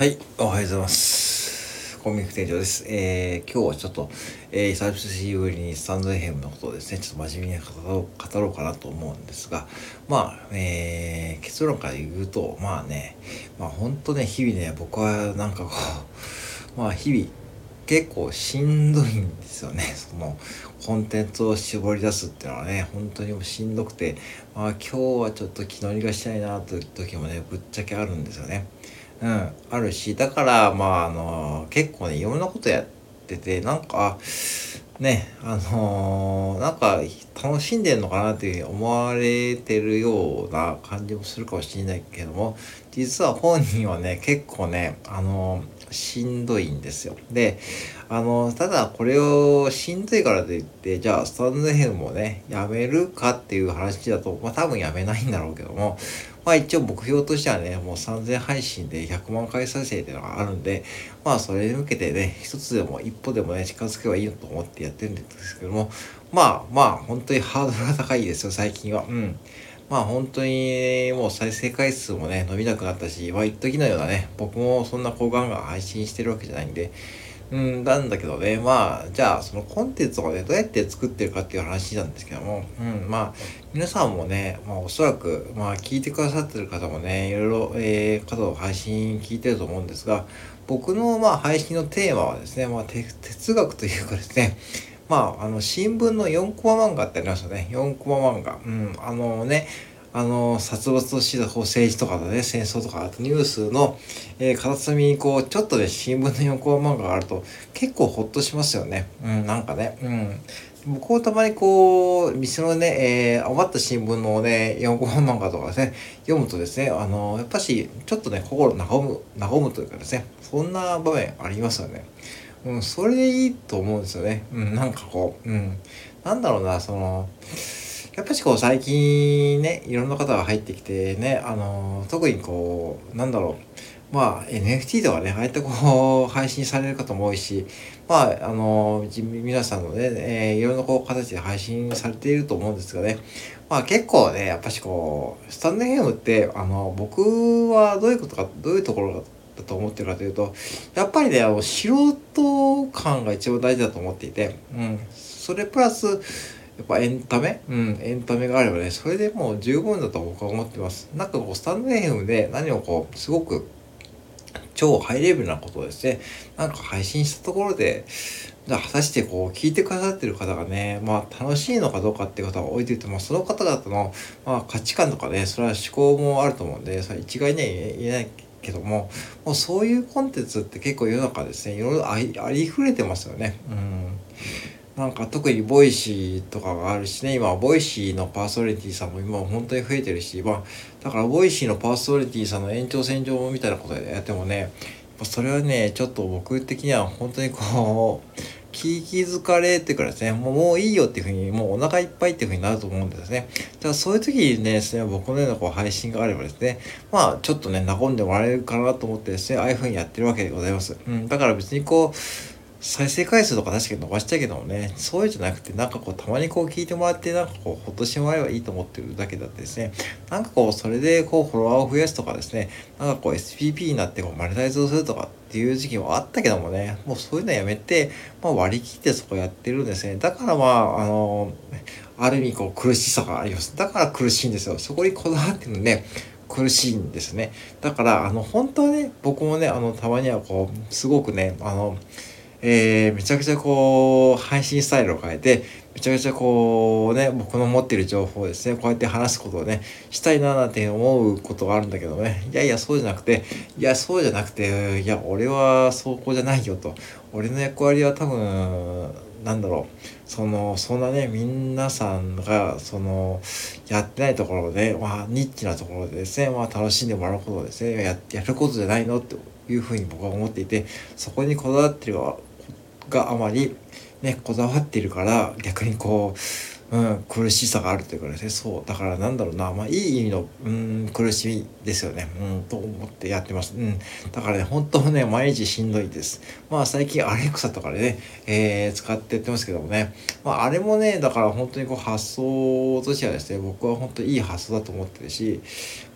はい、おはようございます。コンビニ副店長です。えー、今日はちょっと、えー、久しぶりにスタンドヘムのことをですね、ちょっと真面目に語ろう語ろうかなと思うんですが、まあ、えー、結論から言うと、まあね、まあ本当ね、日々ね、僕はなんかこう、まあ日々、結構しんどいんですよね。そのコンテンツを絞り出すっていうのはね、本当にもうしんどくて、まあ今日はちょっと気乗りがしたいなという時もね、ぶっちゃけあるんですよね。うん、あるし、だから、まあ、あの、結構ね、いろんなことやってて、なんか、ね、あのなんか、楽しんでんのかなっていうふうに思われてるような感じもするかもしれないけども、実は本人はね、結構ね、あのしんどいんですよ。で、あの、ただこれをしんどいからといって、じゃあスタンド FM もね、やめるかっていう話だと、まあ多分やめないんだろうけども、まあ一応目標としてはね、もう3000配信で100万回再生っていうのがあるんで、まあそれに向けてね、一つでも一歩でもね、近づけばいいのと思ってやってるんですけども、まあまあ本当にハードルが高いですよ、最近は。うん。まあ本当にもう再生回数もね、伸びなくなったし、まあ一時のようなね、僕もそんなこうガンガン配信してるわけじゃないんで、うん、なんだけどね、まあ、じゃあ、そのコンテンツをね、どうやって作ってるかっていう話なんですけども、うん、まあ、皆さんもね、まあ、おそらく、まあ、聞いてくださってる方もね、いろいろ、えー、方の配信聞いてると思うんですが、僕の、まあ、配信のテーマはですね、まあ、哲学というかですね、まあ、あの、新聞の4コマ漫画ってありますよね。4コマ漫画。うん、あのね、あの、殺伐としたこう政治とかのね、戦争とか、あとニュースの、えー、片隅にこう、ちょっとね、新聞の4コマ漫画があると、結構ほっとしますよね。うん、なんかね、うん。僕もたまにこう、店のね、えー、余った新聞のね、4コマ漫画とかですね、読むとですね、あの、やっぱし、ちょっとね、心和む、和むというかですね、そんな場面ありますよね。うん、それでいいと思うんですよね。うん、なんかこう、うん。なんだろうな、その、やっぱしこう最近ね、いろんな方が入ってきてね、あの、特にこう、なんだろう、まあ NFT とかね、ああいったこう、配信される方も多いし、まあ、あの、皆さんのね、えー、いろんなこう形で配信されていると思うんですがね、まあ結構ね、やっぱしこう、スタンド FM って、あの、僕はどういうことか、どういうところだと思ってるかというと、やっぱりね、あの素人感が一番大事だと思っていて、うん、それプラス、やっぱエンタメ？うん、エンタメがあればね、それでもう十分だと僕は思ってます。なんかこう、スタンド FM で何をこう、すごく超ハイレベルなことをですね、なんか配信したところで、じゃあ果たしてこう、聞いてくださってる方がね、まあ楽しいのかどうかっていう方は置いていても、その方々の、まあ、価値観とかね、それは嗜好もあると思うんで、それ一概には言えないけども、もうそういうコンテンツって結構世の中ですね、いろいろありありふれてますよね。うん。なんか特にボイシーとかがあるしね、今ボイシーのパーソナリティさんも今本当に増えてるし、まあ、だからボイシーのパーソナリティさんの延長線上みたいなことでやってもね、それはね、ちょっと僕的には本当にこう、気気疲れてからですね、もうもういいよっていうふうに、もうお腹いっぱいっていうふうになると思うんですね。だからそういう時にね、ですね、僕のようなこう配信があればですね、まあちょっとね、和んでもらえるかなと思ってですね、ああいうふうにやってるわけでございます。うん、だから別にこう、再生回数とか確かに伸ばしたいけどもね、そういうじゃなくて、なんかこう、たまにこう聞いてもらって、なんかこう、ほっとしてもらえばいいと思ってるだけだってですね、なんかこう、それでこう、フォロワーを増やすとかですね、なんかこう、SPP になってこう、マネタイズをするとかっていう時期もあったけどもね、もうそういうのやめて、まあ割り切ってそこやってるんですね。だからまあ、あの、ある意味こう、苦しさがあります。だから苦しいんですよ。そこにこだわってるのね、苦しいんですね。だから、あの、本当はね、僕もね、あの、たまにはこう、すごくね、あの、えー、めちゃくちゃこう、配信スタイルを変えて、めちゃくちゃこうね、僕の持ってる情報をですね、こうやって話すことをね、したいななんて思うことがあるんだけどね、いやいや、そうじゃなくて、いや、そうじゃなくて、いや、俺はそうこうじゃないよと。俺の役割は多分、なんだろう、その、そんなね、皆さんが、その、やってないところで、まあ、ニッチなところでですね、まあ、楽しんでもらうことをですね、や、やることじゃないのっていうふうに僕は思っていて、そこにこだわってるがあまりねこだわっているから逆にこう、うん、苦しさがあるというかですねそうだからなんだろうなまあいい意味の、うん、苦しみですよね。うんと思ってやってます。うん。だからね本当ね毎日しんどいです。まあ最近アレクサとかでね、えー、使ってやってますけどもね。まああれもねだから本当にこう発想としてはですね僕は本当にいい発想だと思ってるし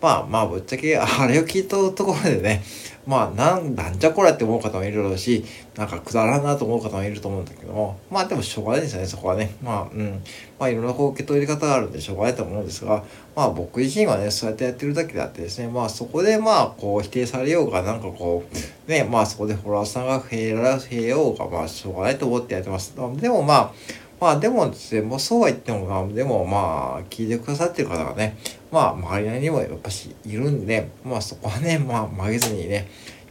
まあまあぶっちゃけあれを聞いたところでねまあ、なんなんじゃこれって思う方もいるだろうし、なんかくだらんなと思う方もいると思うんだけども、まあでもしょうがないですよね、そこはね。まあ、うん。まあいろんなこう受け取り方があるんでしょうがないと思うんですが、まあ僕自身はね、そうやってやってるだけであってですね、まあそこでまあこう否定されようが、なんかこう、ね、まあそこでフォロワーさんが増えら増えようが、まあしょうがないと思ってやってます。でもまあ、まあでもですね、もうそうは言っても、まあ、でもまあ、聞いてくださってる方がね、まあ、周りにもやっぱしいるんで、まあそこはね、まあ曲げずにね、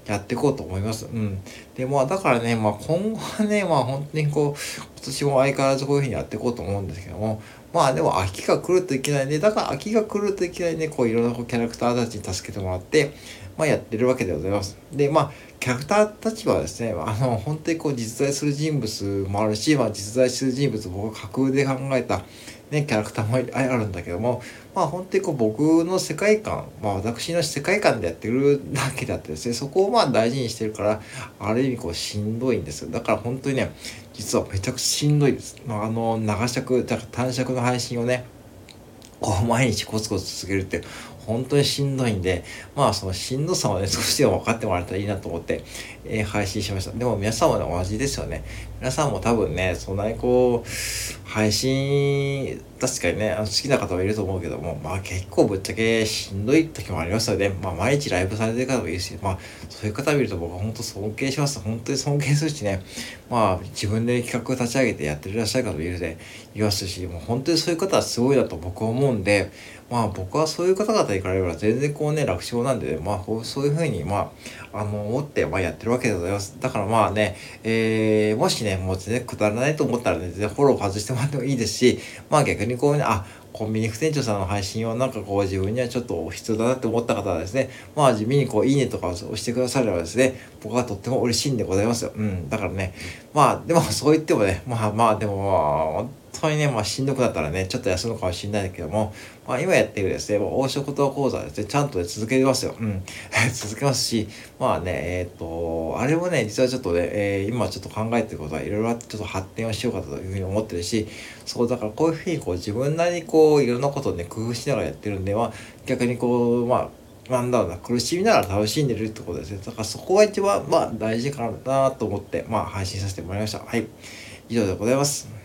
やっていこうと思います。うん。で、まあだからね、まあ今後はね、まあ本当にこう、今年も相変わらずこういうふうにやっていこうと思うんですけども、まあでも秋が来るといけないね。だから秋が来るといけないね、こういろんなこうキャラクターたちに助けてもらって、まあやってるわけでございます。で、まあ、キャラクターたちはですね、あの、本当にこう実在する人物もあるし、まあ実在する人物、僕が架空で考えた、ね、キャラクターもあるんだけども、まあ本当にこう僕の世界観、まあ私の世界観でやってるだけだってですね、そこをまあ大事にしてるから、ある意味こうしんどいんですよ。だから本当にね、実はめちゃくちゃしんどいです。まあ、あの、長尺、だから短尺の配信をね、こう毎日コツコツ続けるって本当にしんどいんで、まあそのしんどさをね、少しでも分かってもらえたらいいなと思って、えー、配信しました。でも皆さんもね、同じですよね。皆さんも多分ね、そんなにこう、配信、確かにね、あの好きな方もいると思うけども、まあ結構ぶっちゃけしんどい時もありますよね。まあ毎日ライブされてる方もいるし、まあそういう方見ると僕は本当尊敬します。本当に尊敬するしね、まあ自分で企画立ち上げてやってらっしゃる方もいるで、いますし、もう本当にそういう方はすごいなと僕は思う思うんで、まあ僕はそういう方々に比べれば全然こうね、楽勝なんで、ね、まあそういうふうに、まあ、あの、思って、まあやってるわけでございます。だからまあね、えー、もしね、もう全然くだらないと思ったらね、全然フォロー外してもらってもいいですし、まあ逆にこうね、あ、コンビニ副店長さんの配信をなんかこう自分にはちょっと必要だなって思った方はですね、まあ地味にこういいねとかを押してくださればですね、僕はとっても嬉しいんでございますよ。うん。だからね、まあでもそう言ってもね、まあまあでもまあ、当にね、まあしんどくなったらね、ちょっと休むかもしれないけども、まあ今やってるですね、まあ黄色糖講座ですね、ちゃんと、ね、続けますよ。うん。続けますし、まあね、えっ、ー、と、あれもね、実はちょっとね、えー、今ちょっと考えてることはいろいろあって、ちょっと発展をしようかというふうに思ってるし、そう、だからこういうふうにこう自分なりにこういろんなことをね、工夫しながらやってるんで、まあ逆にこう、まあ、なんだろうな、苦しみながら楽しんでるってことですね。だからそこが一番、まあ大事かなと思って、まあ配信させてもらいました。はい。以上でございます。